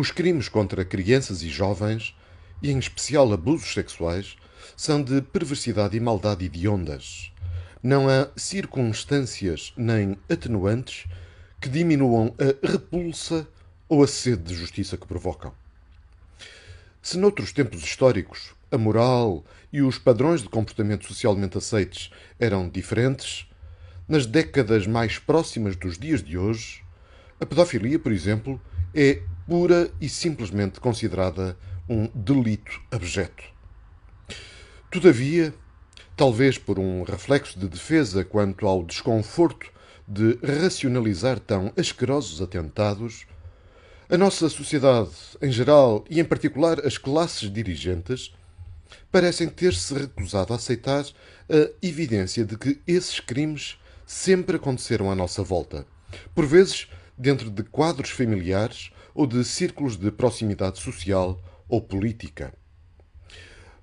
Os crimes contra crianças e jovens, e em especial abusos sexuais, são de perversidade e maldade hediondas. Não há circunstâncias nem atenuantes que diminuam a repulsa ou a sede de justiça que provocam. Se noutros tempos históricos a moral e os padrões de comportamento socialmente aceites eram diferentes, nas décadas mais próximas dos dias de hoje, a pedofilia, por exemplo, é pura e simplesmente considerada um delito abjeto. Todavia, talvez por um reflexo de defesa quanto ao desconforto de racionalizar tão asquerosos atentados, a nossa sociedade em geral e em particular as classes dirigentes parecem ter-se recusado a aceitar a evidência de que esses crimes sempre aconteceram à nossa volta, por vezes dentro de quadros familiares ou de círculos de proximidade social ou política.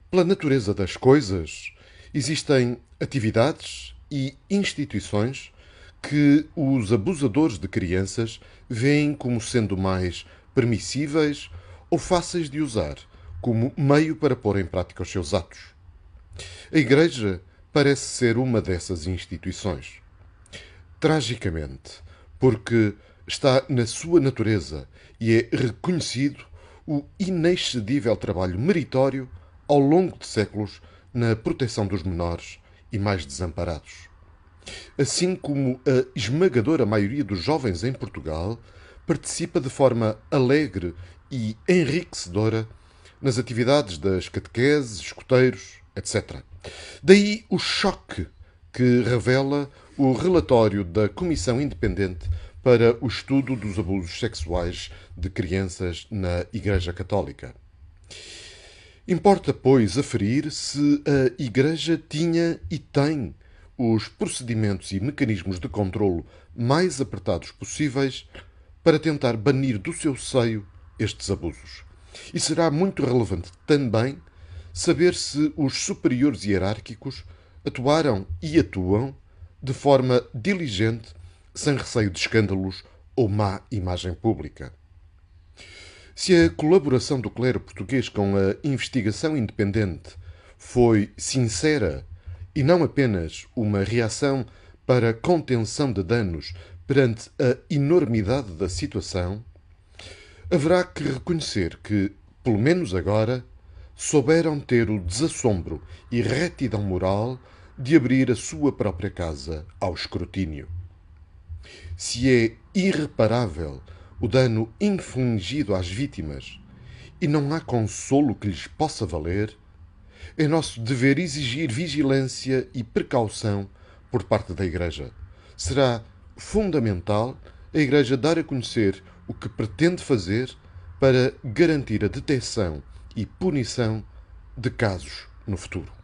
Pela natureza das coisas, existem atividades e instituições que os abusadores de crianças veem como sendo mais permissíveis ou fáceis de usar como meio para pôr em prática os seus atos. A Igreja parece ser uma dessas instituições. Tragicamente, porque está na sua natureza e é reconhecido o inexcedível trabalho meritório ao longo de séculos na proteção dos menores e mais desamparados. Assim como a esmagadora maioria dos jovens em Portugal participa de forma alegre e enriquecedora nas atividades das catequeses, escoteiros, etc. Daí o choque que revela o relatório da Comissão Independente para o Estudo dos Abusos Sexuais de Crianças na Igreja Católica. Importa, pois, aferir se a Igreja tinha e tem os procedimentos e mecanismos de controlo mais apertados possíveis para tentar banir do seu seio estes abusos. E será muito relevante também saber se os superiores hierárquicos atuaram e atuam de forma diligente, sem receio de escândalos ou má imagem pública. Se a colaboração do clero português com a investigação independente foi sincera e não apenas uma reação para contenção de danos perante a enormidade da situação, haverá que reconhecer que, pelo menos agora, souberam ter o desassombro e retidão moral de abrir a sua própria casa ao escrutínio. Se é irreparável o dano infligido às vítimas e não há consolo que lhes possa valer, é nosso dever exigir vigilância e precaução por parte da Igreja. Será fundamental a Igreja dar a conhecer o que pretende fazer para garantir a detecção e punição de casos no futuro.